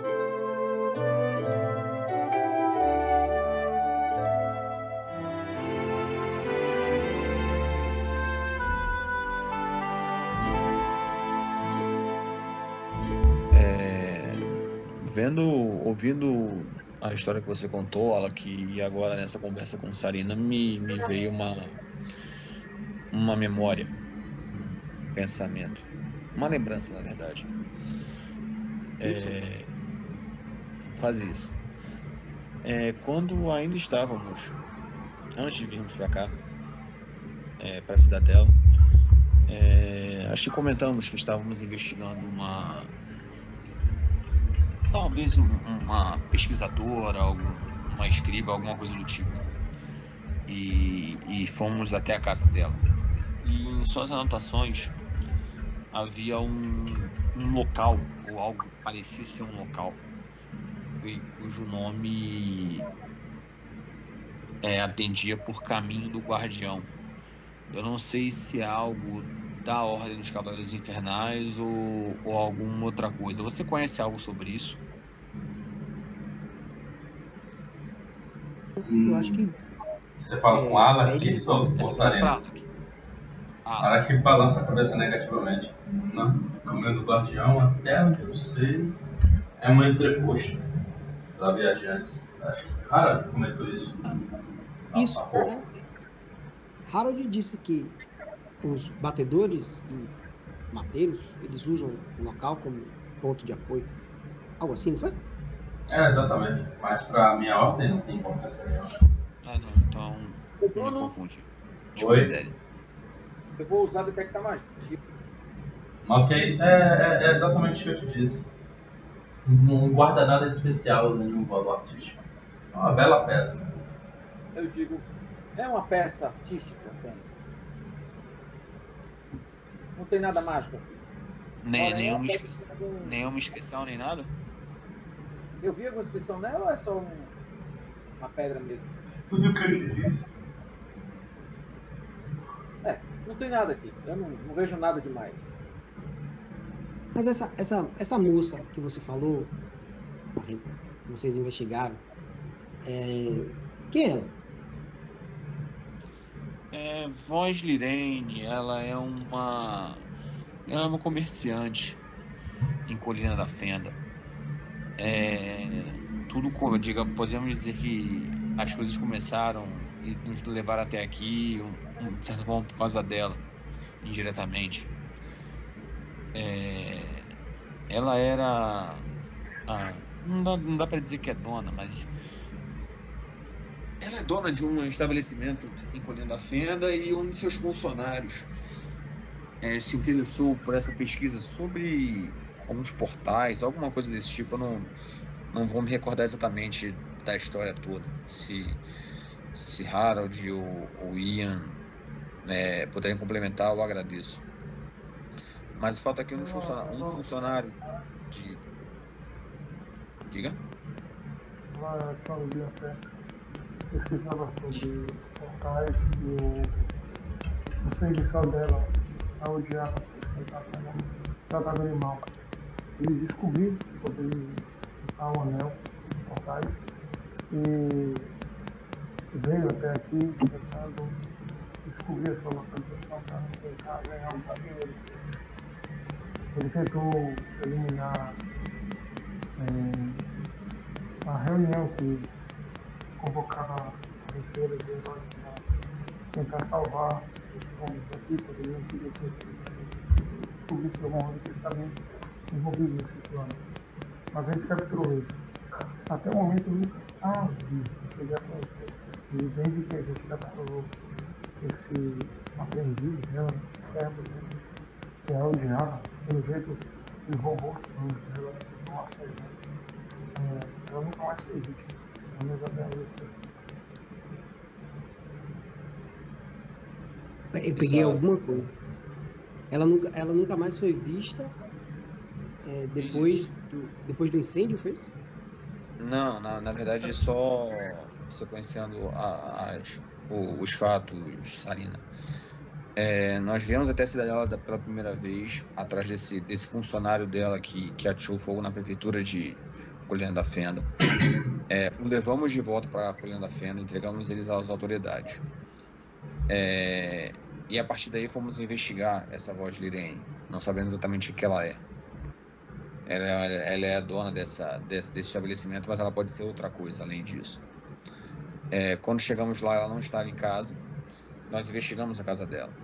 É, vendo, ouvindo a história que você contou, ela que agora nessa conversa com Sarina me, me veio uma uma memória, um pensamento, uma lembrança na verdade. É, quase isso. É, quando ainda estávamos, antes de virmos para cá, é, para a Cidadela, é, acho que comentamos que estávamos investigando uma talvez uma pesquisadora, uma escriba, alguma coisa do tipo. E, e fomos até a casa dela. E em suas anotações havia um, um local, ou algo que parecia ser um local, cujo nome é, atendia por Caminho do Guardião. Eu não sei se é algo da Ordem dos Cavaleiros Infernais ou, ou alguma outra coisa. Você conhece algo sobre isso? Eu acho que. Você fala É, com Ala é aqui isso. ou Essa Sarina? Ah, Ala que balança a cabeça negativamente. Não, o caminho do guardião, até onde eu sei, é um entreposto para viajantes. Acho que Harold comentou isso. Isso. Há pouco. é. Harold disse que os batedores e mateiros, eles usam o local como ponto de apoio. Algo assim, não foi? É, exatamente. Mas pra minha ordem não tem importância nenhuma. ah, não, então não me Bruno, confunde. Oi? Eu vou usar detectar magia. Ok, é, é- é exatamente o que eu te disse. Não guarda nada de especial, nenhum valor artístico. É uma bela peça. Eu digo, é uma peça artística apenas. Não tem nada mágico aqui. Nem, Olha, nenhuma, eu- inscri- nenhuma inscrição, nem nada? Eu vi alguma inscrição nela ou é só um- uma pedra mesmo? Tudo que eu te disse. É, não tem nada aqui. Eu não, não vejo nada demais. Mas essa, essa, essa moça que você falou, vocês investigaram, é... quem é ela? É, Voz Lirene, ela é uma. Ela é uma comerciante em Colina da Fenda. É, tudo, co- diga, podemos dizer que as coisas começaram e nos levaram até aqui, um, de certa forma, por causa dela, indiretamente. É, ela era. a- não dá, não dá para dizer que é dona, mas ela é dona de um estabelecimento em Colina da Fenda e um de seus funcionários eh, se interessou por essa pesquisa sobre alguns portais, alguma coisa desse tipo. Eu não, não vou me recordar exatamente da história toda. Se, se Harold ou, ou Ian eh, puderem complementar, eu agradeço. Mas falta aqui um, funciona- um funcionário de. Diga? Ela tinha um dia até pesquisava sobre portais e o, o serviço dela a odiar o tratado animal. E descobri poder juntar o anel dos portais e veio até aqui tentando descobrir a sua localização para tentar ganhar um dinheiro. Ele tentou eliminar eh, a reunião que convocava aventureiros e heróis para tentar salvar os homens aqui, poderiam querer que descobrisse de alguma que estavam envolvidos nesse plano. Mas a gente capturou ele. Até o momento nunca a vi, não cheguei a conhecer. E desde que a gente capturou esse aprendiz dela, esse servo dela, que ela odiava, pelo jeito ele roubou os planos dela. É, ela nunca mais foi vista. Pelo menos até onde eu peguei alguma coisa. Ela nunca, ela nunca mais foi vista é, depois, do, depois do incêndio, fez? Não, na, na verdade, só conhecendo a- as- o- os fatos, Sarina. É, nós viemos até a cidadela da- pela primeira vez, atrás desse, desse funcionário dela que, que atirou fogo na prefeitura de Colina da Fenda. É, o levamos de volta para Colina da Fenda, entregamos eles às autoridades. É, e a partir daí fomos investigar essa voz de Lirene, não sabendo exatamente o que ela é. Ela, é- ela é a dona dessa, desse, desse estabelecimento, mas ela pode ser outra coisa além disso. É, quando chegamos lá, ela não estava em casa. Nós investigamos a casa dela.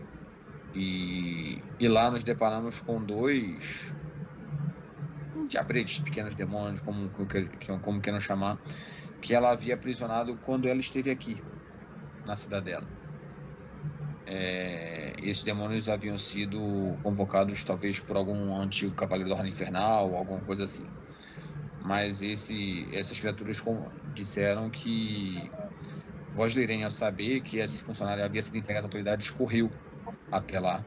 E, e lá nos deparamos com dois diabretes, pequenos demônios, como, como, como queiram chamar, que ela havia aprisionado quando ela esteve aqui, na cidadela. É, esses demônios haviam sido convocados talvez por algum antigo cavaleiro da Ordem Infernal, alguma coisa assim. Mas esse, essas criaturas com- disseram que Irene, ao saber que esse funcionário havia sido entregue às autoridades, correu lá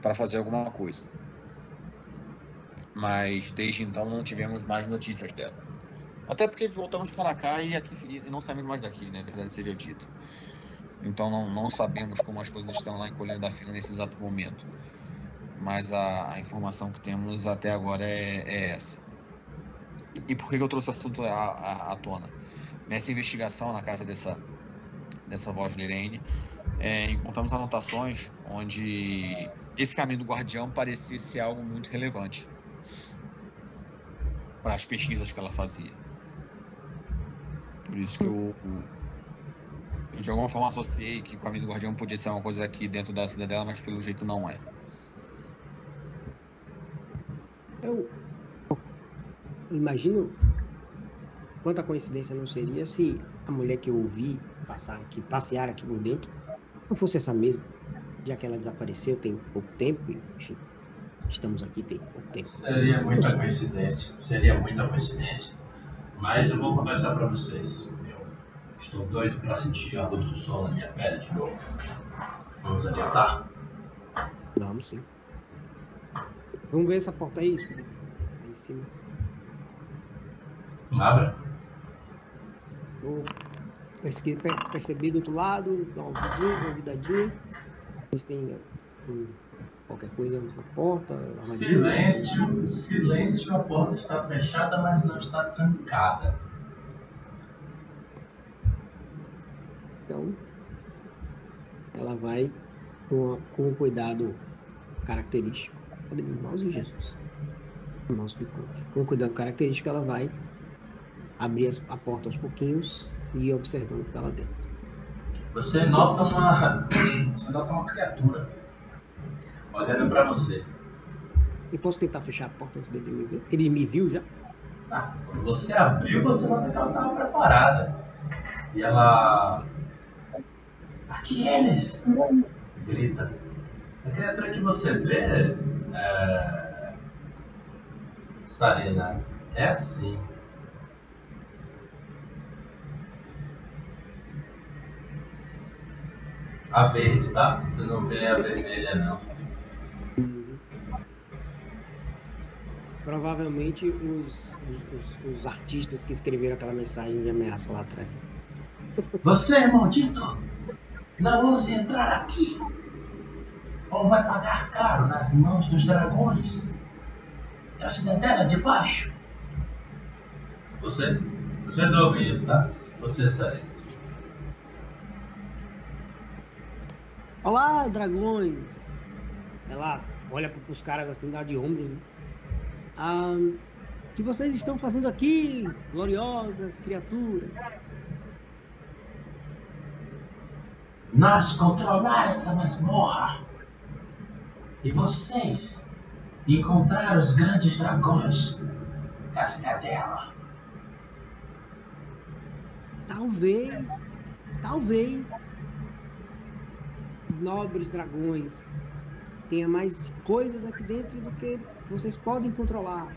para fazer alguma coisa. Mas desde então não tivemos mais notícias dela. Até porque voltamos para cá e aqui e não saímos mais daqui, né? Verdade seja dito. Então não, não sabemos como as coisas estão lá em Colina da Fila nesse exato momento. Mas a, a informação que temos até agora é, é essa. E por que eu trouxe o assunto à, à, à tona? Nessa investigação na casa dessa, dessa voz de Irene, é, encontramos anotações onde esse caminho do guardião parecia ser algo muito relevante para as pesquisas que ela fazia. Por isso que eu, eu, de alguma forma associei que o caminho do guardião podia ser uma coisa aqui dentro da cidadela, mas pelo jeito não é. Eu imagino quanta coincidência não seria se a mulher que eu ouvi passar aqui, passear aqui por dentro, não fosse essa mesma, já que ela desapareceu tem pouco tempo e, enfim, estamos aqui tem pouco tempo. Seria muita coincidência. Seria muita coincidência. Mas eu vou conversar pra vocês. Eu estou doido pra sentir a luz do sol na minha pele de novo. Vamos adiantar? Vamos sim. Vamos ver essa porta aí, aí em cima. Abra. Vou perceber do outro lado, dar uma ouvidinha, uma ouvidadinha. Ver se tem qualquer coisa na porta. Silêncio, silêncio. A porta está fechada, mas não está trancada. Então, ela vai com, com o cuidado característico. Cadê meu mouse, Jesus? O mouse ficou. Com o cuidado característico, ela vai abrir a porta aos pouquinhos e observando o que está lá dentro. Você nota uma. Você nota uma criatura olhando pra você. E posso tentar fechar a porta antes dele me ver? Ele me viu já? Ah, quando você abriu, você nota que ela estava preparada. E ela. Aqui eles! Grita. A criatura que você vê. É. Sarina, é assim. A verde, tá? Você não vê a vermelha, não. Provavelmente os, os, os- artistas que escreveram aquela mensagem de ameaça lá atrás. Você, maldito! Não ouse entrar aqui! Ou vai pagar caro nas mãos dos dragões! A cidadela de baixo! Você? Vocês ouvem isso, tá? Você, Sarah. Olá, dragões! Ela olha para os caras assim, dá de ombro. Né? Ah, o que vocês estão fazendo aqui, gloriosas criaturas? Nós controlar essa masmorra! E vocês encontrar os grandes dragões da cidadela! Talvez, talvez, nobres dragões, tenha mais coisas aqui dentro do que vocês podem controlar.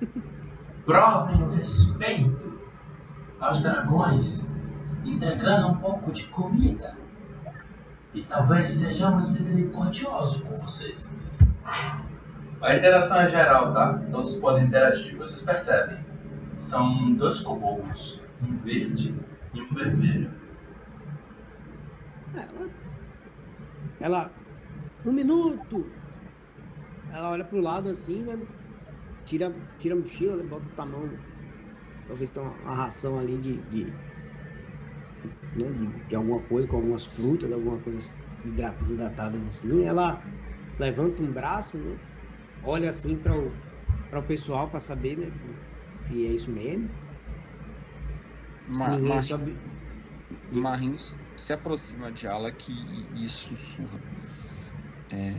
Provem o respeito aos dragões, entregando um pouco de comida. E talvez sejamos misericordiosos com vocês. A interação é geral, tá? Todos podem interagir. Vocês percebem? São dois kobolds, um verde e um vermelho. Ela Ela, um minuto! Ela olha pro lado assim, né? Tira, tira a mochila, né? bota o pra se tem uma, uma ração ali de, de, né? de, de alguma coisa, com algumas frutas, alguma coisa desidra- desidratadas assim. Ela levanta um braço, né? Olha assim para o, para o pessoal para saber, né? Se é isso mesmo. Se Ma ninguém sobe- Marin se- se aproxima de Alak e, e sussurra. É,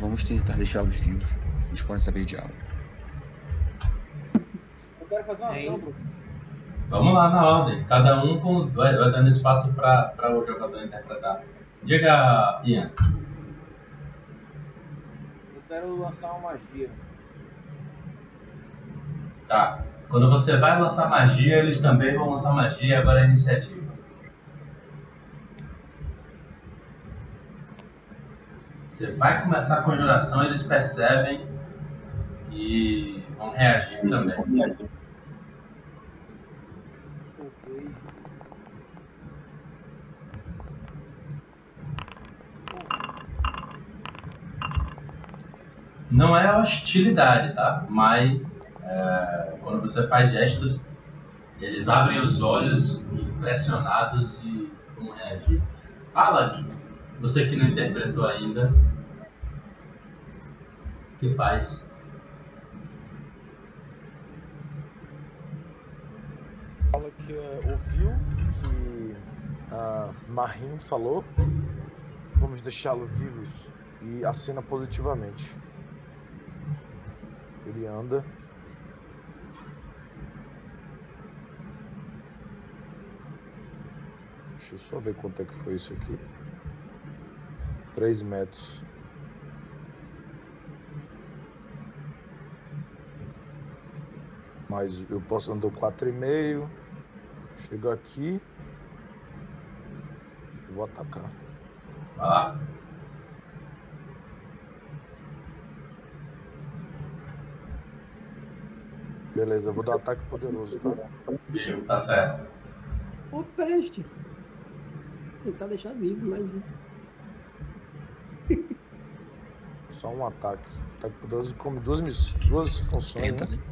vamos tentar deixá-los vivos. Eles podem saber de Alak. Eu quero fazer uma É, ação. Vamos lá na ordem. Cada um com- vai, vai dando espaço para o jogador interpretar. Diga, Ian. Eu quero lançar uma magia. Tá. Quando você vai lançar magia, eles também vão lançar magia. Agora é a iniciativa. Você vai começar a conjuração, eles percebem e vão reagir também. Não é hostilidade, tá? Mas é, quando você faz gestos, eles abrem os olhos impressionados e vão reagir. Alak, você que não interpretou ainda, o que faz? Fala que é, ouviu que a Marim falou, vamos deixá-lo vivos e assina positivamente. Ele anda. Deixa eu só ver quanto é que foi isso aqui. 3 metros. Mas eu posso andar 4,5. Chego aqui. e Vou atacar. Lá. Beleza, eu vou dar ataque poderoso, tá? Viu, tá certo. Ô, peste! Tentar deixar vivo, mas. Só um ataque. Ataque poderoso come duas, miss- duas funções, Tenta, né? né?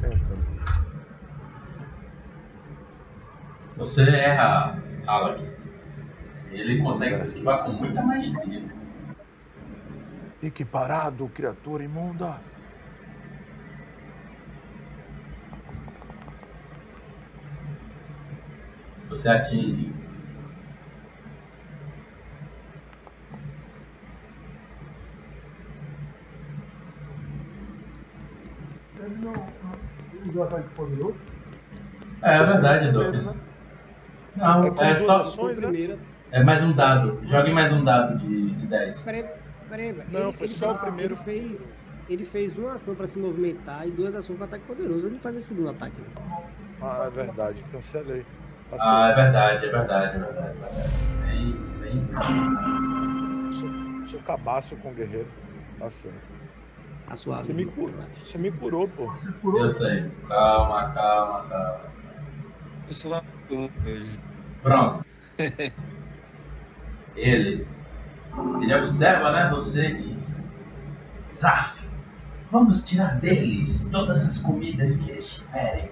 Tenta. Você erra, Alak. Ele consegue se esquivar com muita maestria. Fique parado, criatura imunda! Você atinge. Ele não usou ataque poderoso. É, é verdade, Douglas. né? Não, É é só. ações, né? É mais um dado. Jogue mais um dado de, de 10. Peraí. Não, foi só o primeiro. Ele fez, ele fez uma ação pra se movimentar e duas ações pra ataque poderoso. Ele faz o segundo ataque. Né? Ah, é verdade, cancelei. Passei. Ah, é verdade, é verdade, é verdade. É verdade. Bem, bem. sou, sou cabaço com o guerreiro. Passei. A suave. Você me curou. Você me curou, pô. Você curou? Eu sei. Calma, calma, calma. Pessoal, Pronto. Ele. Ele observa, né? Você diz: Zaf, vamos tirar deles todas as comidas que eles tiverem.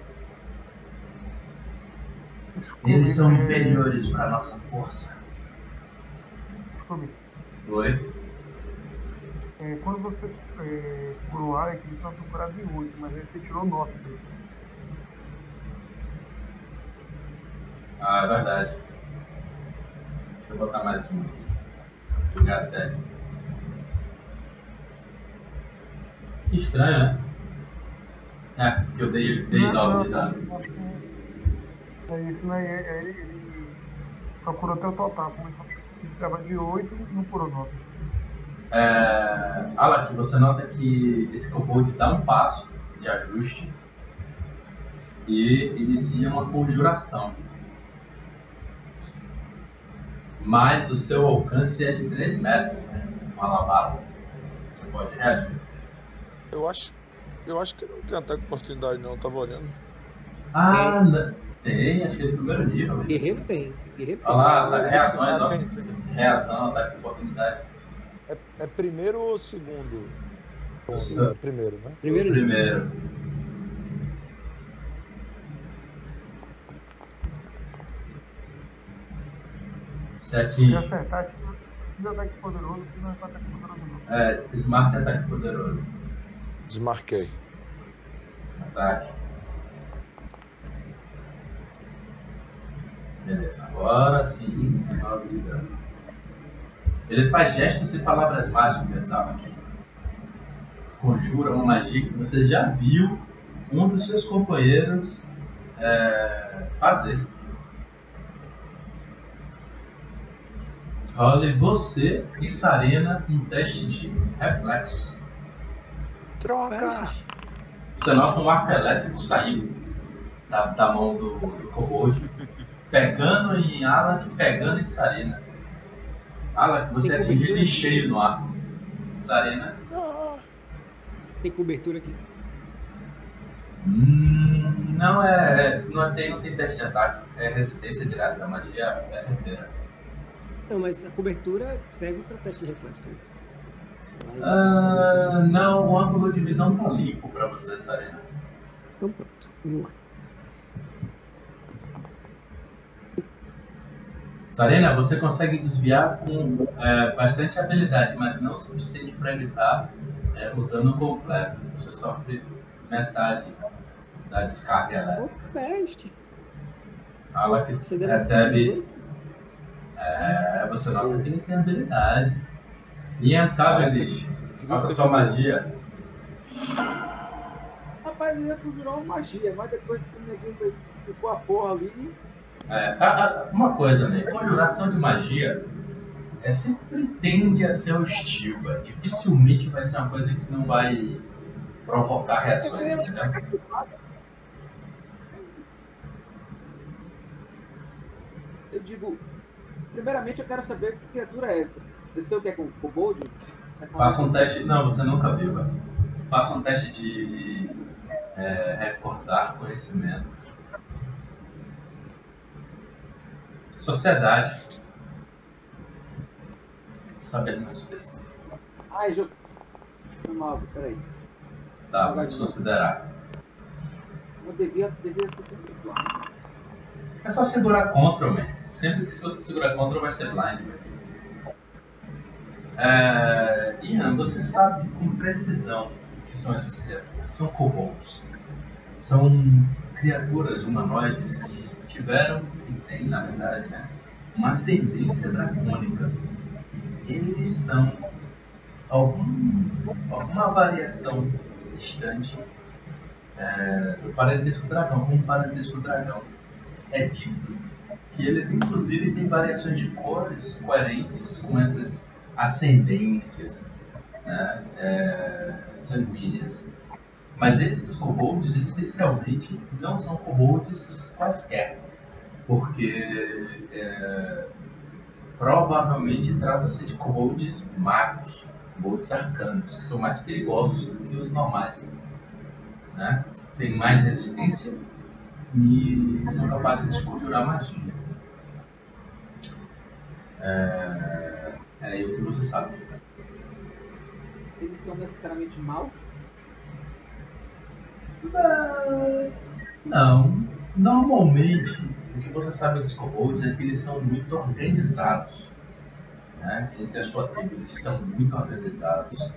Eles são inferiores para nossa força. Oi? É, quando você é, curou o Alec, ele só foi curado de 8, mas aí você tirou 9 dele. Ah, é verdade. Deixa eu botar mais um aqui. Jogar até. Que estranho, né? É, porque eu dei, dei Não, 9 não, de dado. que é isso, né? É, é, ele, ele só curou até o total, começou a precisava de 8 e não curou 9. É, Alak, você nota que esse kobold dá um passo de ajuste e inicia uma conjuração. Mas o seu alcance é de 3 metros, né? Uma alabarda. Você pode reagir. Eu acho. Eu acho que não tem ataque de oportunidade não, eu tava olhando. Ah, não. tem, acho que é de primeiro nível. Guerreiro tem. Guerreiro tem. Olha lá, tá, reações, ó. tem, tem. reação, ataque de oportunidade. É, é primeiro ou segundo? Sim. É primeiro, né? Primeiro, Primeiro. Você Se atinge. acertar, ataque poderoso, se não é ataque poderoso não. É, desmarca ataque poderoso. Desmarquei. Ataque. Beleza, agora sim, 9 de dano. Ele faz gestos e palavras mágicas, sabe? Conjura uma magia que você já viu um dos seus companheiros é, fazer. Role você e Sarena em teste de reflexos. Troca! Você nota um arco elétrico saindo da, da mão do, do kobold, pegando em Alak, pegando em Sarena. Alak, você é atingido em cheio no ar. Sarena. Tem cobertura aqui. Hum, não é. é- Não tem, não tem teste de ataque. É resistência direta. A magia é certeira. Não, mas a cobertura serve pra teste de reflexo também. Ah, não, o ângulo de visão tá limpo pra você, Sarena. Então pronto, vamos lá. Sarena, você consegue desviar com é, bastante habilidade, mas não o suficiente para evitar é, o dano completo. Você sofre metade da descarga elétrica. Ela que Você recebe. 18. É, você nota que ele tem habilidade. Ian Cavendish, faça sua magia. Rapaz, ele virou uma magia, mas depois que o neguinho ficou a porra ali, É, a- a- uma coisa, né? Conjuração de magia é, sempre tende a ser hostiva. Dificilmente vai ser uma coisa que não vai provocar reações, entendeu? eu digo, primeiramente eu quero saber que criatura é essa. Eu sei o que é com kobold? É com- Faça um teste. Não, você nunca viu, velho. Faça um teste de é, recordar conhecimento. Sociedade. Saber mais específico. Ai, jogo. Foi mal, peraí. Tá, vou desconsiderar. Eu devia, devia ser sempre. É só segurar Ctrl, man. Sempre que você segurar Ctrl vai ser blind, velho. É... Ian, você sabe com precisão o que são essas criaturas. São kobolds. São criaturas humanoides tiveram e têm, na verdade, né, uma ascendência dracônica. Eles são algum, alguma variação distante é, do parentesco dragão, como parentesco dragão é dito que eles inclusive têm variações de cores coerentes com essas ascendências né, é, sanguíneas. Mas esses kobolds especialmente não são kobolds quaisquer, porque é, provavelmente trata-se de kobolds magos, kobolds arcanos, que são mais perigosos do que os normais. Né? Tem mais resistência e são capazes de conjurar magia. É, é o que você sabe. Eles são necessariamente maus? Ah, Não, normalmente o que você sabe dos kobolds é que eles são muito organizados. Né? Entre a sua tribo, eles são muito organizados,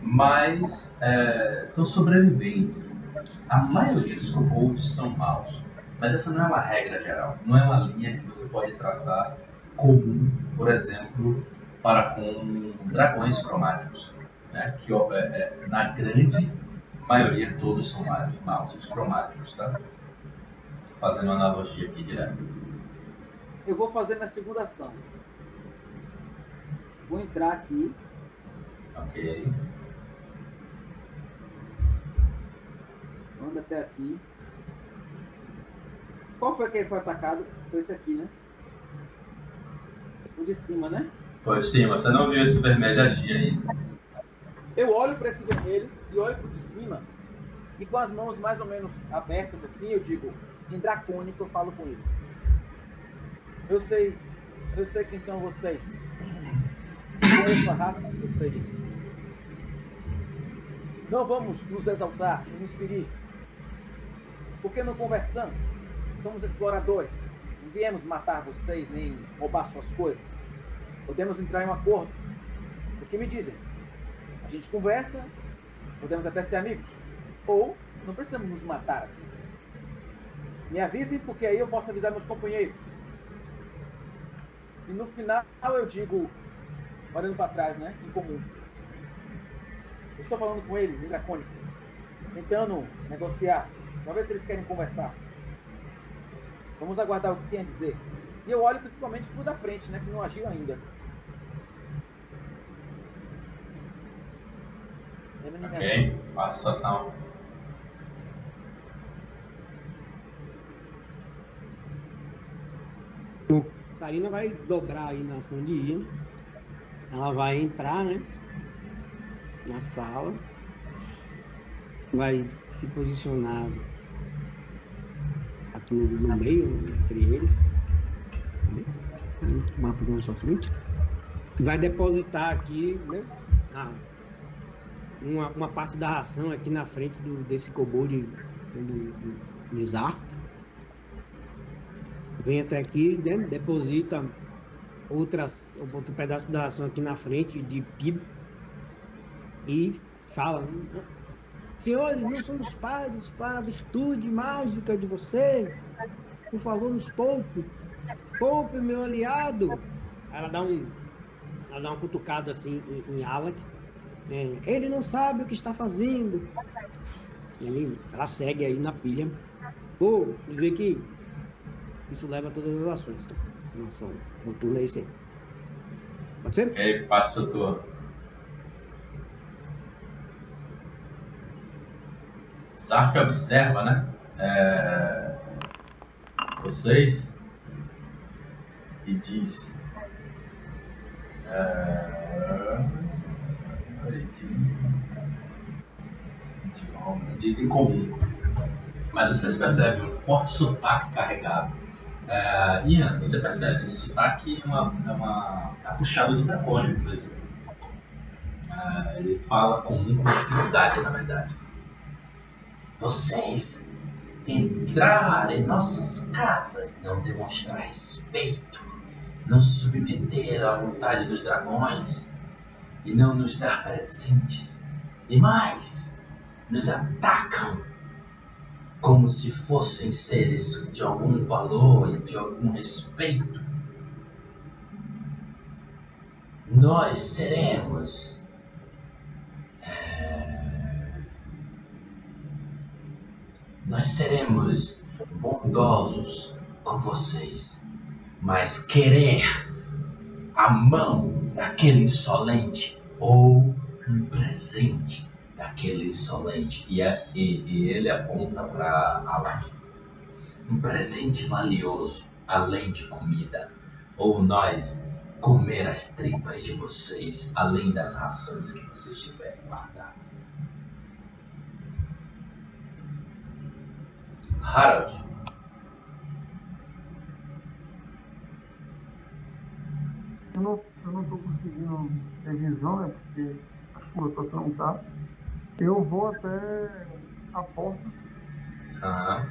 mas é, são sobreviventes. A maioria dos kobolds são maus, mas essa não é uma regra geral, não é uma linha que você pode traçar comum, por exemplo, para com dragões cromáticos, né? que ó, é, é, na grande maioria todos são maus, maus os cromáticos, tá? Fazendo analogia aqui direto. Eu vou fazer minha segunda ação. Vou entrar aqui. Ok. Anda até aqui. Qual foi que foi atacado? Foi esse aqui, né? O de cima, né? Foi sim, você não viu esse vermelho agir ainda. Eu olho para esse vermelho e olho pro de cima. E com as mãos mais ou menos abertas assim, eu digo, em dracônico eu falo com eles. Eu sei Eu sei quem são vocês. Conheço a raça de vocês. Não vamos nos exaltar nos ferir. Porque não conversamos. Somos exploradores. Não viemos matar vocês nem roubar suas coisas. Podemos entrar em um acordo. O que me dizem? A gente conversa, podemos até ser amigos. Ou não precisamos nos matar. Me avisem, porque aí eu posso avisar meus companheiros. E no final eu digo, olhando para trás, né? Em comum. Eu estou falando com eles, em dracônico, tentando negociar, para se eles querem conversar. Vamos aguardar o que tem a dizer. E eu olho principalmente pro da frente, né? Que não agiu ainda. Ok, passa a sua ação. Karina vai dobrar aí na ação de Ian. Ela vai entrar, né? Na sala. Vai se posicionar aqui no, no meio, entre eles. O mapa na sua frente. Vai depositar aqui, né? Uma, uma parte da ração aqui na frente do, desse do, de Zarth vem até aqui, né, deposita outras, outro pedaço da ração aqui na frente de Pib e fala: Senhores, nós somos pagos para a virtude mágica de vocês. Por favor, nos poupe. Poupe, meu aliado. Ela dá um. Ela dá uma cutucada assim em, em Alec. Ele não sabe o que está fazendo. Ele, ela segue aí na pilha. Vou dizer que isso leva a todas as ações. Tá? Uma ação noturna é isso aí. Pode ser? Ok, passa o turno. Zarf observa, né? É, Vocês e diz. É... Ele diz. Idiomas. Diz em comum. Mas vocês percebem um forte sotaque carregado. É, Ian, você percebe esse sotaque é uma, é uma tá puxado do dracônico, exemplo. É, ele fala com dificuldade, na verdade. Vocês entrar em nossas casas, não demonstrar respeito, não se submeter à vontade dos dragões e não nos dar presentes. E mais, nos atacam como se fossem seres de algum valor e de algum respeito. Nós seremos. é, Nós seremos bondosos com vocês, mas querer a mão daquele insolente ou um presente daquele insolente e, é- e- e ele aponta para Alak. Um presente valioso, além de comida, ou nós comer as tripas de vocês, além das rações que vocês tiverem guardado. Harold, Eu não, eu não tô conseguindo ter visão, né? Porque a tá não tá. Eu vou até a porta. aham.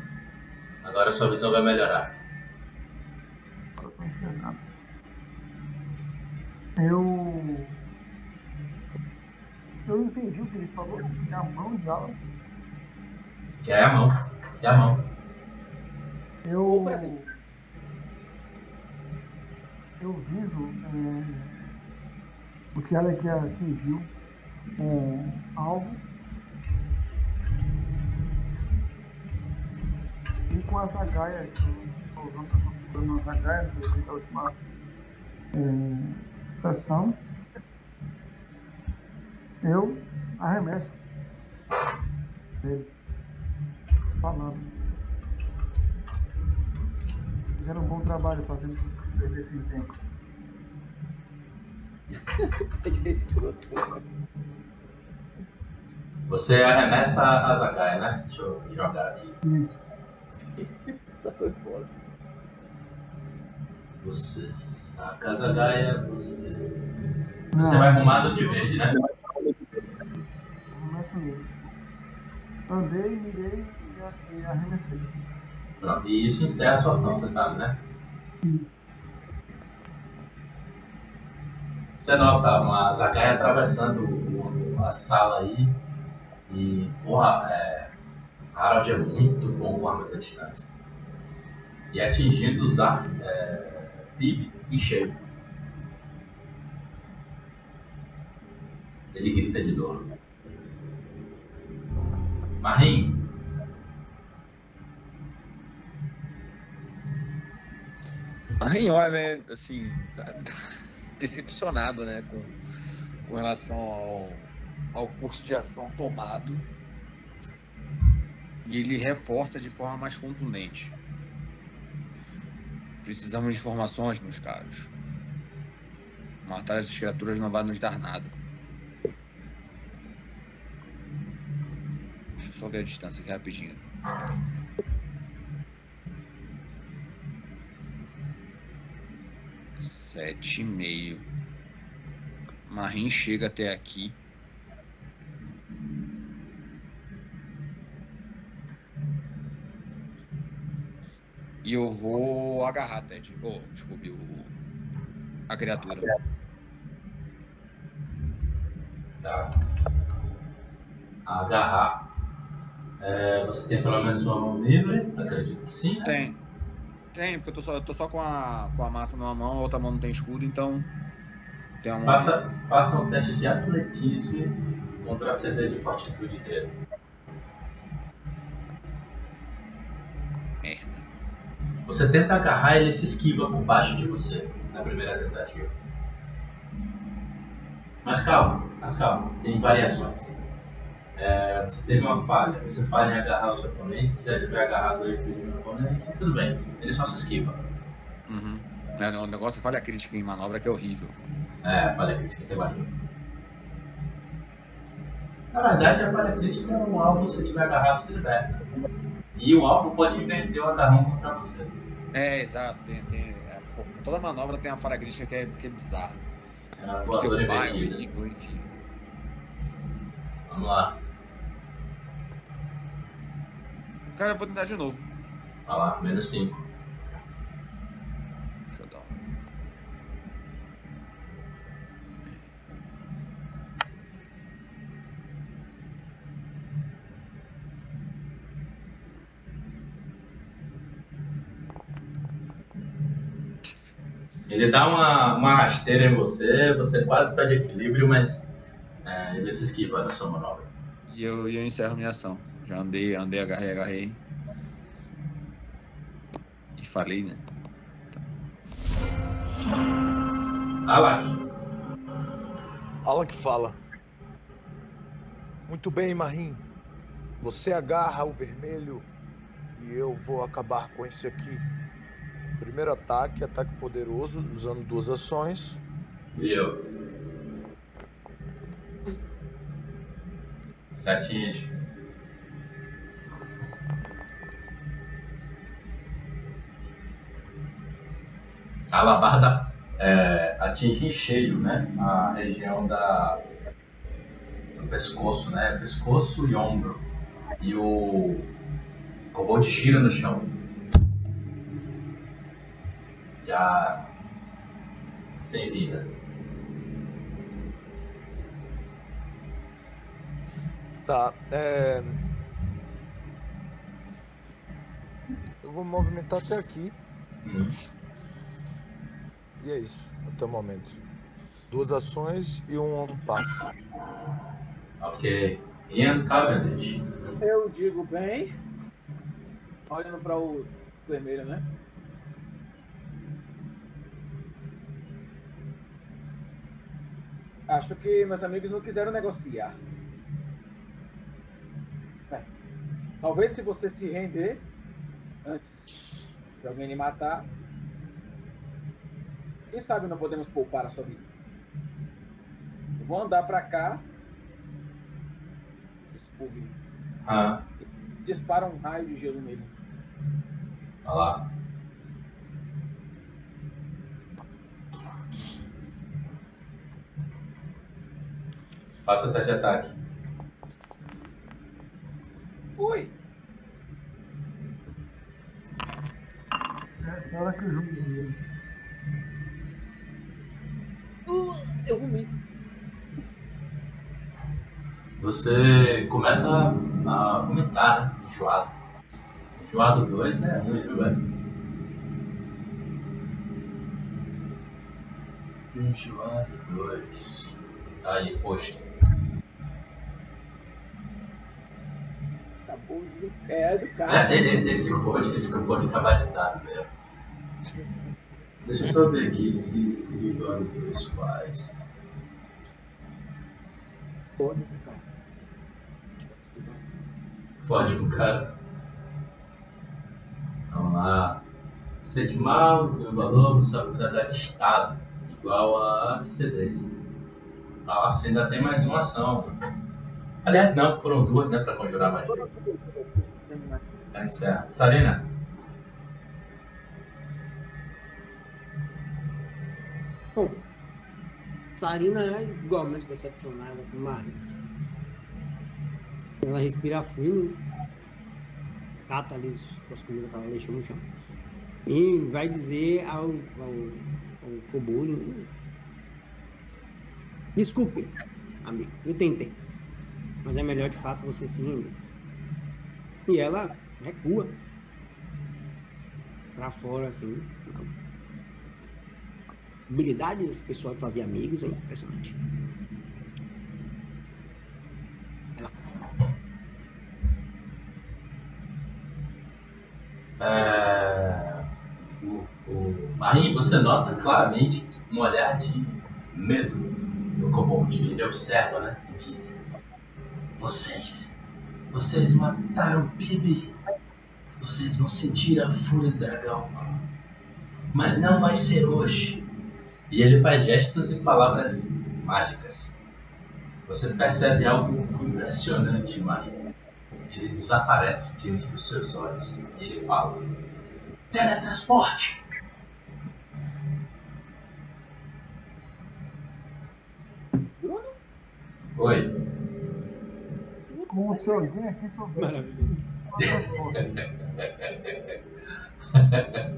agora sua visão vai melhorar. para pra enxergar. Eu. Eu entendi o que ele falou, que a mão de Alan. Quer a mão? Quer a mão? Eu. Eu viso é, o que ela que atingiu um alvo. E com a zagaia que estou usando, estou segurando a zagaia desde a última é, sessão, eu arremesso dele, falando. Fizeram um bom trabalho fazendo perder esse tempo. Você arremessa a zagaia, né? Deixa eu jogar aqui. Você saca a Gaia, você. Não, Você vai arrumado de verde, né? Começa mesmo. Andei, mirei e a- e arremessei. Pronto, e isso encerra a sua ação, você sabe, né? Você nota uma Zagaia atravessando a sala aí. E, porra, é, Harold é muito bom com armas à distância. E atingindo os ar, é, Pib em cheio. Ele grita de dor. Marim, Arranhou, né? Assim, tá- tá decepcionado, né? Com, com relação ao, ao curso de ação tomado. E ele reforça de forma mais contundente. Precisamos de informações, meus caros. Matar essas criaturas não vai nos dar nada. Deixa eu só ver a distância aqui rapidinho. Sete e meio. Marim chega até aqui. E eu vou agarrar Ted. Oh, desculpe, o... a criatura. Tá. Agarrar. É, você tem pelo menos uma mão livre? Acredito que sim, né? Tem. Tem, porque eu tô só, eu tô só com, a, com a massa numa mão, a outra mão não tem escudo, então. Tem uma. Faça, faça um teste de atletismo contra a CD de fortitude dele. Merda. Você tenta agarrar ele se esquiva por baixo de você na primeira tentativa. Mas calma, mas calma, tem variações. É, você teve uma falha, você falha em agarrar o seu oponente, se já tiver agarrado dois filhos do oponente, tudo bem, ele só se esquiva. Uhum. É, O negócio é falha crítica em manobra que é horrível. É, falha crítica tem barriga. Na verdade, a falha crítica é um alvo, se tiver agarrado, se liberta. E o alvo pode inverter o agarrão contra você. É, exato. Tem, tem, é, pô, toda manobra tem uma falha crítica que é, que é bizarra. É uma De voadora é invertida. Vamos lá, Cara, eu vou tentar de novo. vai lá, menos 5. Deixa eu dar um. Ele dá uma, uma rasteira em você, você quase perde equilíbrio, mas é, ele se esquiva da sua manobra. E eu, eu encerro minha ação. Já andei, andei, agarrei, agarrei. E falei, né? Alak, Alak fala. Muito bem, Marim. Você agarra o vermelho e eu vou acabar com esse aqui. Primeiro ataque, ataque poderoso, usando duas ações. viu? Se atinge. A alabarda é, atinge em cheio, né? A região da, do pescoço, né? Pescoço e ombro. E o kobold gira no chão. Já sem vida. Tá, é. Eu vou movimentar até aqui. Uhum. E é isso, até o momento. Duas ações e um, passe. Ok. Ian Cavendish. Eu digo bem. Olhando para o vermelho, né? Acho que meus amigos não quiseram negociar. Bem, talvez se você se render antes de alguém lhe matar, quem sabe não podemos poupar a sua vida? Eu vou andar para cá. Scooby. Ah. Dispara um raio de gelo nele. Olha lá. Faça o teste de ataque. Ui! É, hora que o jogo é eu vomi. Você começa a, vomitar, né? Enjoado. Enjoado 2 é ruim, viu, velho? Enjoado 2. Tá aí, posto. Acabou de é do cara. É, esse, esse cupom, esse aqui tá batizado mesmo. Deixa eu só ver aqui se o que o Enjoado 2 faz. Pode, cara. Exato. Fode com o cara. Vamos lá. Sente mal, o valor, sua habilidade de estado, igual a C10. Ah, você ainda tem mais uma ação. Aliás, não, foram duas, né, pra conjurar magia. Tá encerra. Sarina, Sarina é igualmente decepcionada com Mario. Ela respira fundo, cata ali as comidas que ela deixou no chão. E vai dizer ao, ao, ao Desculpe, amigo, eu tentei. Mas é melhor de fato você se render. E ela recua pra fora assim. Habilidade desse pessoal de fazer amigos é impressionante. Ela é... o, o... Marim, você nota claramente um olhar de medo no Kobold. Ele observa, né, e diz: Vocês, vocês mataram Bibi. Vocês vão sentir a fúria do dragão. Mas não vai ser hoje. E ele faz gestos e palavras mágicas. Você percebe algo impressionante, Maria. Ele desaparece diante dos seus olhos e ele fala: Teletransporte! Bruno? Oi. Como se alguém aqui soubesse. maravilhoso.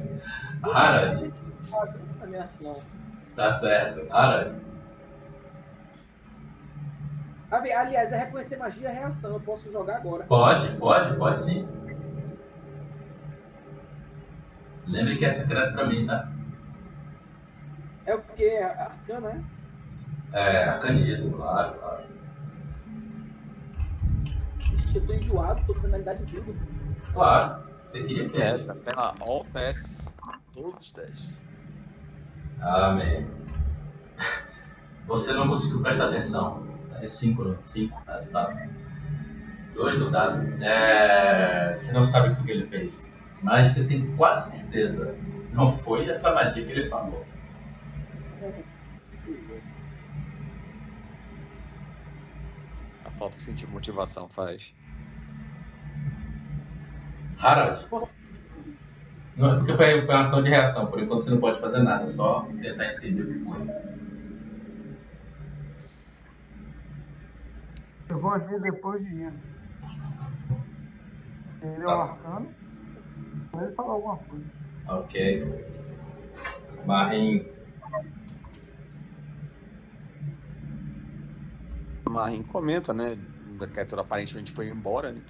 Harald, A minha ação. Tá certo. Ali- Aliás, é reconhecer magia é reação. Eu posso jogar agora. pode, pode, pode sim. Lembre que é secreto pra mim, tá? É o que? Arcana, né? É, arcanismo, claro, claro. Ixi, eu tô enjoado, tô com penalidade de vida. Claro. Você queria o quê? É, tá até lá, all tests. Todos os testes. Amém. Você não conseguiu prestar atenção. É 5 no 5, resultado. 2 no dado. É, você não sabe o que ele fez. Mas você tem quase certeza. Não foi essa magia que ele falou. A falta que sentir motivação faz. Harald. Não, é porque foi, uma ação de reação. Por enquanto você não pode fazer nada. Só tentar entender o que foi. Eu vou agir depois de ir. Ele é Tá. o arcano. Ele falar alguma coisa. Ok. Marim. Marim comenta, né? A criatura aparentemente foi embora, né?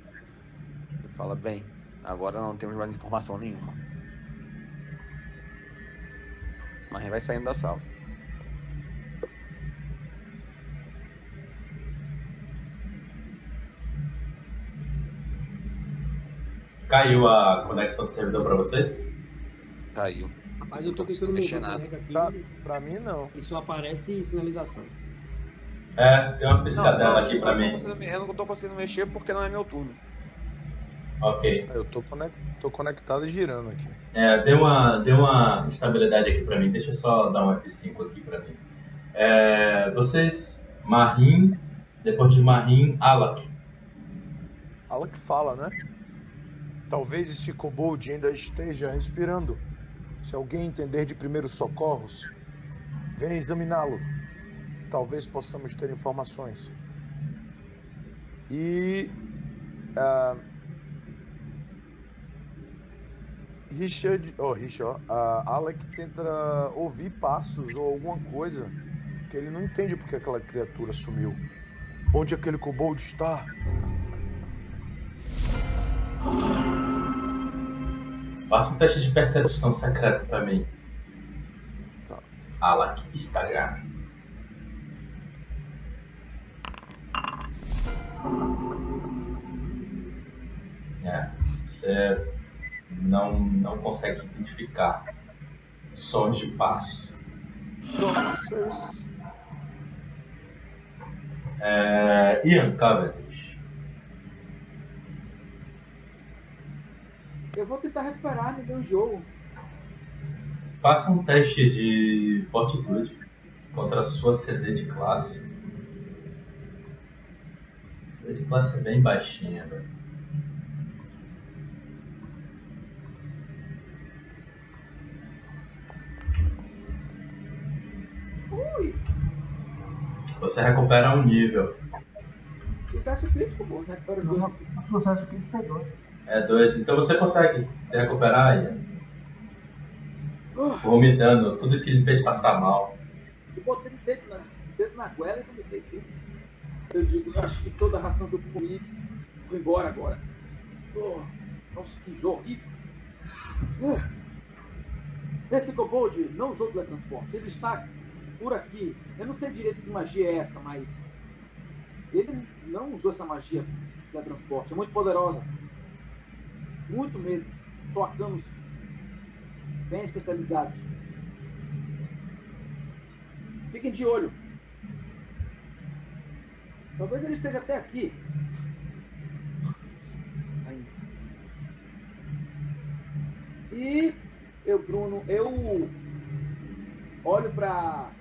Ele fala, bem, agora não temos mais informação nenhuma. Marim vai saindo da sala. Caiu a conexão do servidor pra vocês? Caiu. Rapaz, eu tô Não tentando mexer mexer nada. aqui Pra, pra mim, não. e só aparece sinalização. É, tem uma piscadela não, aqui eu pra não mim. Eu não tô conseguindo mexer porque não é meu turno. Ok. Eu tô, conec- tô conectado e girando aqui. É, deu uma, deu uma estabilidade aqui pra mim. Deixa eu só dar um F5 aqui pra mim. É, vocês, Marim, depois de Marim, Alak. Que fala, né? Talvez este kobold ainda esteja respirando. Se alguém entender de primeiros socorros, venha examiná-lo. Talvez possamos ter informações. E. ah, Richard. Oh, Richard, ah, Alec tenta ouvir passos ou alguma coisa que ele não entende porque aquela criatura sumiu. Onde aquele kobold está? Faça um teste de percepção secreto pra mim. Tá. Alak Instagram. É, você não, não consegue identificar sons de passos. É, Ian Cavendish. Eu vou tentar recuperar no meu jogo. Faça um teste de fortitude contra a sua CD de classe. A CD de classe é bem baixinha, velho. Você recupera um nível. sucesso crítico, pô. Recupera dois. processo que foi dois. É dois. Então você consegue se recuperar, Ian. Uh, Vomitando tudo que ele fez passar mal. eu botei o dedo na, dedo na goela e vomitei tudo. Eu digo, eu acho que toda a ração que eu comi foi embora agora. Oh, nossa, que horrível. Uh, esse kobold não usou teletransporte. Ele está por aqui. Eu não sei direito que magia é essa, mas ele não usou essa magia de teletransporte. É muito poderosa. Muito mesmo. Só arcanos bem especializados. Fiquem de olho. Talvez ele esteja até aqui. E eu, Bruno, eu olho pra,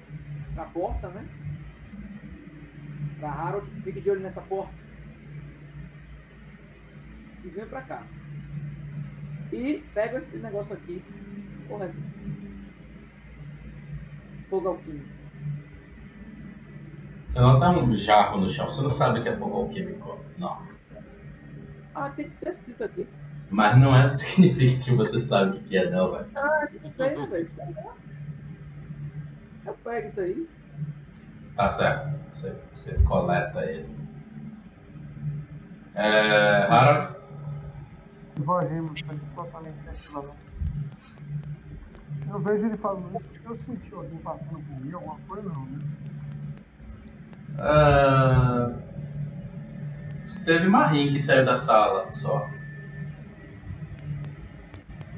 pra porta, né? Pra Harold, fique de olho nessa porta. E venho pra cá. E pego esse negócio aqui. Porra, Fogo alquímico. Você não tá um jarro no chão, você não sabe o que é fogo alquímico. Não. Ah, tem que ter escrito aqui. Mas não é significa que você sabe o que é, não, velho. Ah, que feio, velho. Eu pego isso aí. Tá certo. Você, você coleta ele. É. Harold? Varremos, tá totalmente destilado. Eu vejo ele falando isso porque eu senti alguém passando por mim, alguma coisa não, né? Ah, Teve Marim que saiu da sala só.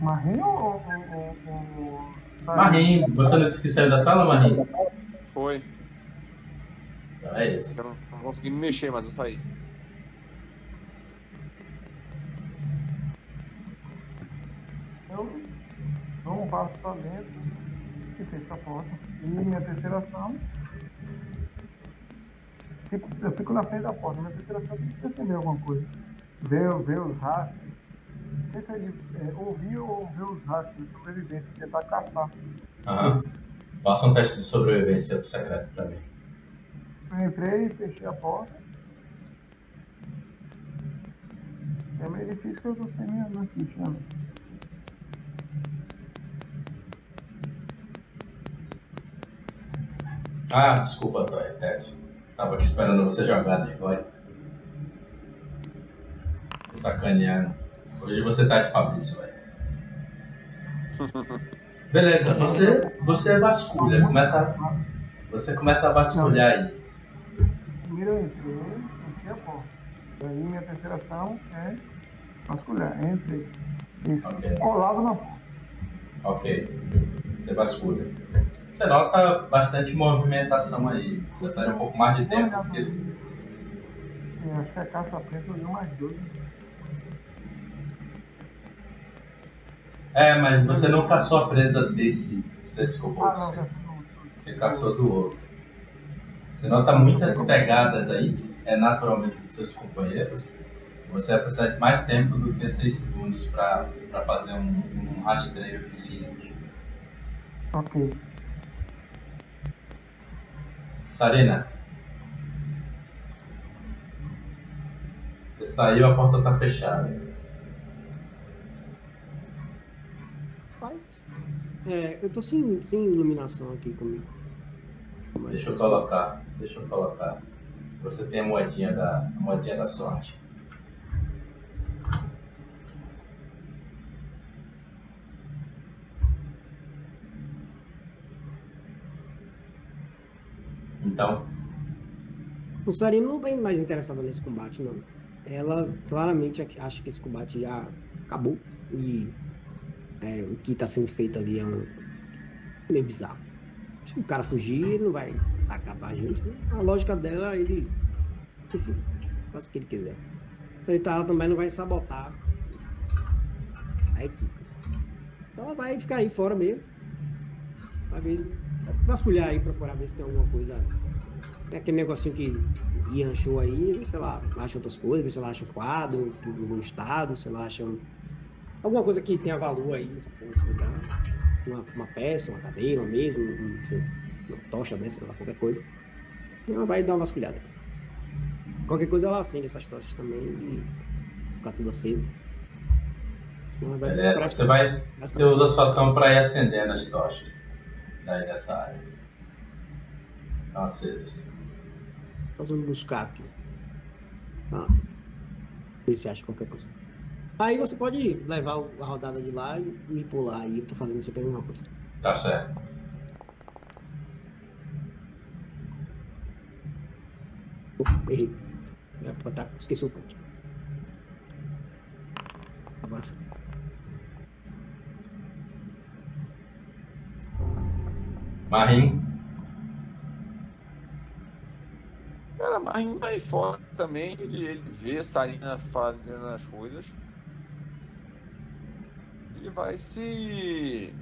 Marinho ou. ou, ou, ou... Marim, você não disse que saiu da sala, Marim? Foi. Então é isso. Eu não não consegui me mexer, mas eu saí. Eu dou um passo pra dentro e fecho a porta. E minha terceira ação. fico- eu fico na frente da porta. Minha terceira ação tem que perceber alguma coisa. Ver, ver os rastros. Pensa de é, ouvir ou ver os rastros de sobrevivência, tentar caçar. Aham. Faça um teste de sobrevivência secreto pra mim. Eu entrei, fechei a porta. É meio difícil que eu tô sem minha minha ficha. né? Ah, desculpa, Toy, Ted. Tava aqui esperando você jogar agora. Tô sacaneando. Hoje você tá de Fabrício, velho. Beleza, você, você vasculha, começa, você começa a vasculhar aí. Primeiro eu entrei, fechei a porta. Aí minha terceira ação é vasculhar. Entrei. Isso. Ok. Colado na porta. Ok. Você vasculha. Você nota bastante movimentação aí. Você precisa de um pouco mais de tempo, porque se- Eu acho que a caça presa deu mais dois. É, mas você não caçou a presa desse, desse Ah, Você, caçou do outro. Você nota muitas pegadas aí, que é naturalmente dos seus companheiros. Você vai precisar de mais tempo do que 6 segundos para fazer um, um rastreio eficiente. Ok. Sarina, Você saiu, a porta tá fechada. Faz. É, eu tô sem, sem iluminação aqui comigo. É Deixa eu colocar. Deixa eu colocar. Você tem a moedinha da, a moedinha da sorte. Então, O Sarino não tá mais interessada nesse combate, não. Ela claramente acha que esse combate já acabou. E é, o que tá sendo feito ali é um meio bizarro. Se o cara fugir, ele não vai atacar pra gente. A lógica dela, ele. Enfim, faz o que ele quiser. Então ela também não vai sabotar a equipe. Então ela vai ficar aí fora mesmo. Ver, vai vasculhar aí, procurar ver se tem alguma coisa. Tem aquele negocinho que Ian achou aí, sei lá, acha outras coisas, vê se ela acha um quadro, bom estado, se ela acha um- alguma coisa que tenha valor aí nessa porra desse lugar. Uma, uma peça, uma cadeira, uma mesa, um, um, enfim, uma tocha dessa, qualquer coisa. Ela vai dar uma vasculhada. Qualquer coisa ela acende essas tochas também e ficar tudo aceso. Vai beleza. Você vai. Você usa a sua ação pra ir acendendo as tochas daí dessa área. Estão acesas. Nós vamos buscar aqui. Ah, ver se acha qualquer coisa. Aí você pode levar a rodada de lá e me pular aí, eu tô fazendo sempre a mesma coisa. Tá certo. Errei. Tá, esqueci o ponto. Agora foi. Marim, Cara, indo aí fora também, ele, ele vê a Sarina fazendo as coisas. Ele vai se.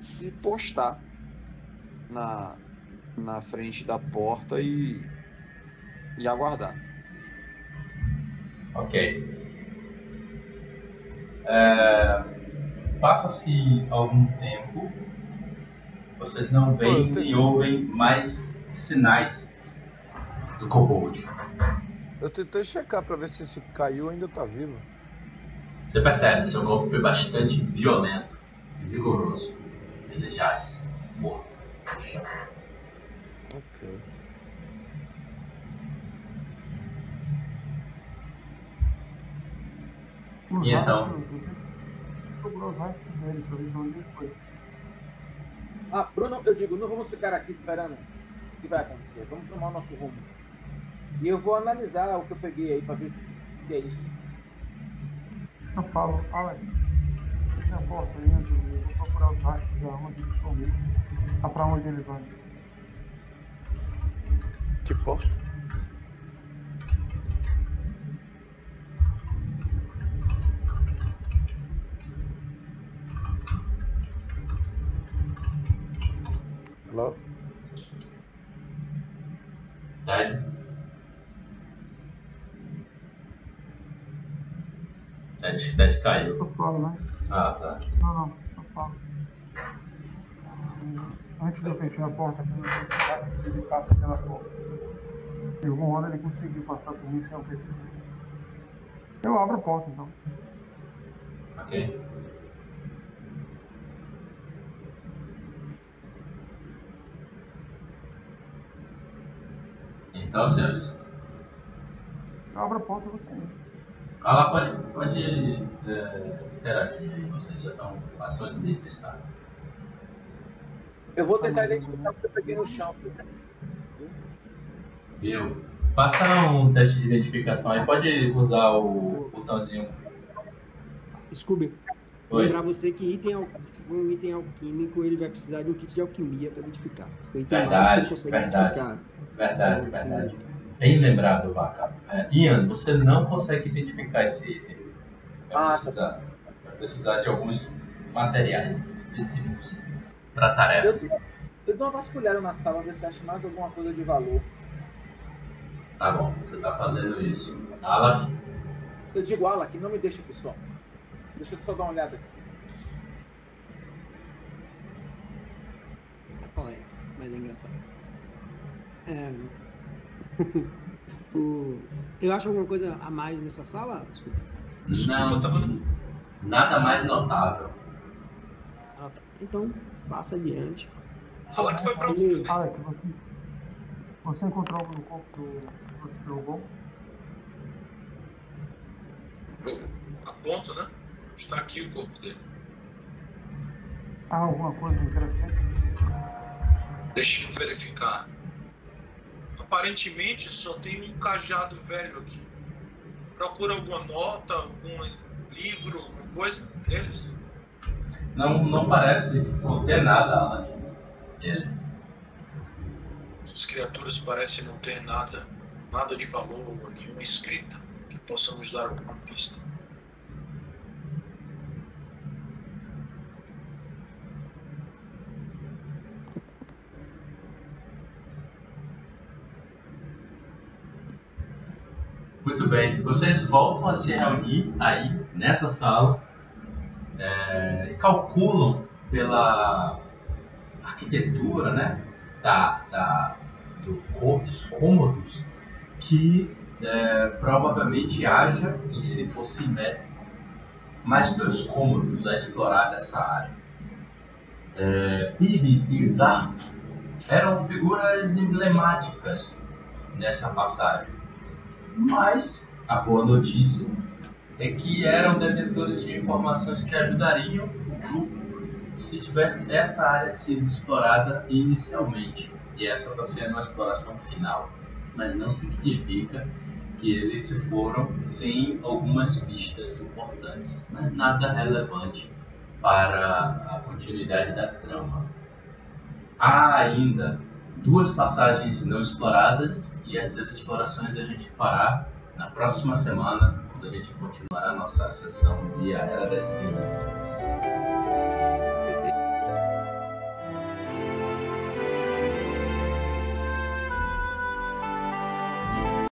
se postar na, na frente da porta e. e aguardar. ok. É, Passa-se algum tempo, vocês não veem eu e ouvem mais sinais do kobold. Eu tentei checar pra ver se esse caiu ainda tá vivo. Você percebe, seu golpe foi bastante violento e vigoroso. Ele jaz morto no chão. Ok. E então? Ah, Bruno, eu digo, não vamos ficar aqui esperando o que vai acontecer. Vamos tomar o nosso rumo. E eu vou analisar o que eu peguei aí pra ver o que é isso. Eu falo, Alex, fecha a porta aí, Andrew, eu vou procurar os rastros da onde eles mesmo. Lá pra onde eles vão. Que porta? Hello? Ted? Ted, Ted caiu. Eu falo, né? Ah, tá. Não, não, falo. Hum, Antes de eu fechar a porta, ele passa pela porta. E alguma hora ele conseguiu passar por mim sem eu perceber. Eu abro a porta então. Ok. Então, senhores, Eu abro a porta e você entra. Ah, lá pode, pode é, interagir aí, vocês já estão com ações livres, tá? Eu vou tentar identificar o que eu peguei no chão. Viu? Faça um teste de identificação aí, pode usar o botãozinho. Scooby, Oi. lembrar você que item, se for um item alquímico, ele vai precisar de um kit de alquimia para identificar. O item Verdade, verdade. identificar. Verdade, Sim. verdade. Bem lembrado, Vaca. É, Ian, você não consegue identificar esse item. Vai Ah, tá. precisar, vai precisar de alguns materiais específicos para a tarefa. Eu, eu dou uma vasculhada na sala, ver se acho mais alguma coisa de valor. Tá bom, você tá fazendo isso. Alak, Eu digo, Alak, não me deixa aqui só. Deixa eu só dar uma olhada aqui. Qual é? Mas é engraçado. É... O- Eu acho alguma coisa a mais nessa sala? Desculpa. Não, eu tava- nada mais notável. Ah, tá. Então, passa adiante. Fala que foi pra Ele, Alec, você, você encontrou algo no corpo do que você derrubou? A ponto, né? Está aqui o corpo dele. Há alguma coisa interessante? Deixa eu verificar. Aparentemente só tem um cajado velho aqui. Procura alguma nota, algum livro, alguma coisa deles? Não, não parece conter nada, Alec. Ele. As criaturas parecem não ter nada, nada de valor ou nenhuma escrita que possa nos dar alguma pista. Muito bem, vocês voltam a se reunir aí nessa sala é, e calculam pela arquitetura, né, da, da, do, dos cômodos que é, provavelmente haja, e se for simétrico, mais dois cômodos a explorar dessa área. É, Bibi e Zarf eram figuras emblemáticas nessa passagem. Mas a boa notícia é que eram detentores de informações que ajudariam o grupo se tivesse essa área sido explorada inicialmente. E essa está sendo uma exploração final. Mas não significa que eles se foram sem algumas pistas importantes, mas nada relevante para a continuidade da trama. Há ainda duas passagens não exploradas e essas explorações a gente fará na próxima semana, quando a gente continuará a nossa sessão de A Era das Cinzas.